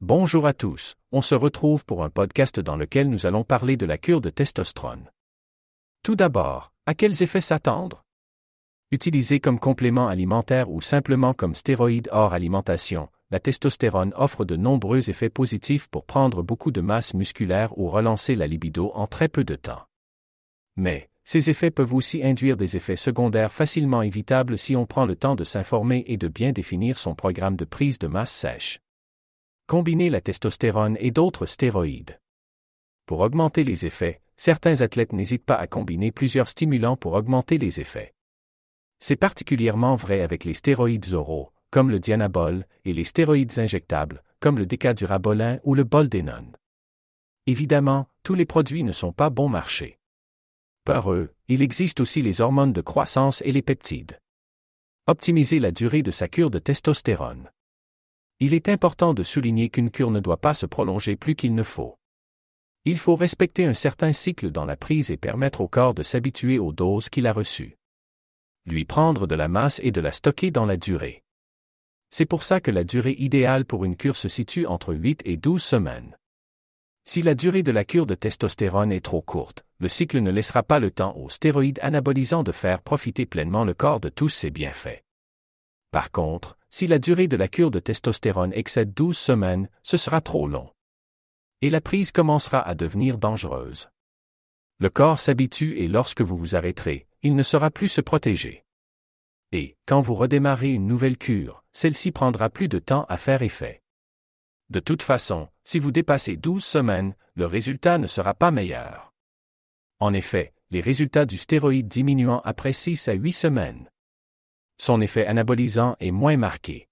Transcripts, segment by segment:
Bonjour à tous, on se retrouve pour un podcast dans lequel nous allons parler de la cure de testostérone. Tout d'abord, à quels effets s'attendre? Utilisée comme complément alimentaire ou simplement comme stéroïde hors alimentation, la testostérone offre de nombreux effets positifs pour prendre beaucoup de masse musculaire ou relancer la libido en très peu de temps. Mais, ces effets peuvent aussi induire des effets secondaires facilement évitables si on prend le temps de s'informer et de bien définir son programme de prise de masse sèche. Combiner la testostérone et d'autres stéroïdes. Pour augmenter les effets, certains athlètes n'hésitent pas à combiner plusieurs stimulants pour augmenter les effets. C'est particulièrement vrai avec les stéroïdes oraux, comme le dianabol, et les stéroïdes injectables, comme le décadurabolin ou le boldénone. Évidemment, tous les produits ne sont pas bon marché. Par eux, il existe aussi les hormones de croissance et les peptides. Optimiser la durée de sa cure de testostérone. Il est important de souligner qu'une cure ne doit pas se prolonger plus qu'il ne faut. Il faut respecter un certain cycle dans la prise et permettre au corps de s'habituer aux doses qu'il a reçues. Lui prendre de la masse et de la stocker dans la durée. C'est pour ça que la durée idéale pour une cure se situe entre 8 et 12 semaines. Si la durée de la cure de testostérone est trop courte, le cycle ne laissera pas le temps aux stéroïdes anabolisants de faire profiter pleinement le corps de tous ses bienfaits. Par contre, si la durée de la cure de testostérone excède 12 semaines, ce sera trop long. Et la prise commencera à devenir dangereuse. Le corps s'habitue et lorsque vous vous arrêterez, il ne saura plus se protéger. Et, quand vous redémarrez une nouvelle cure, celle-ci prendra plus de temps à faire effet. De toute façon, si vous dépassez 12 semaines, le résultat ne sera pas meilleur. En effet, les résultats du stéroïde diminuant après 6 à 8 semaines. Son effet anabolisant est moins marqué.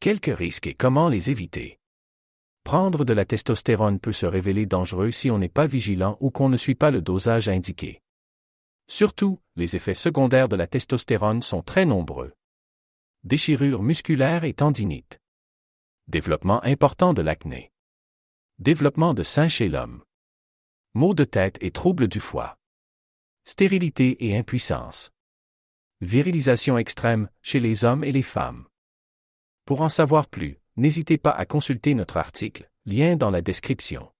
Quelques risques et comment les éviter Prendre de la testostérone peut se révéler dangereux si on n'est pas vigilant ou qu'on ne suit pas le dosage indiqué. Surtout, les effets secondaires de la testostérone sont très nombreux. Déchirure musculaire et tendinite. Développement important de l'acné. Développement de sein chez l'homme. Maux de tête et troubles du foie. Stérilité et impuissance. Virilisation extrême chez les hommes et les femmes. Pour en savoir plus, n'hésitez pas à consulter notre article, lien dans la description.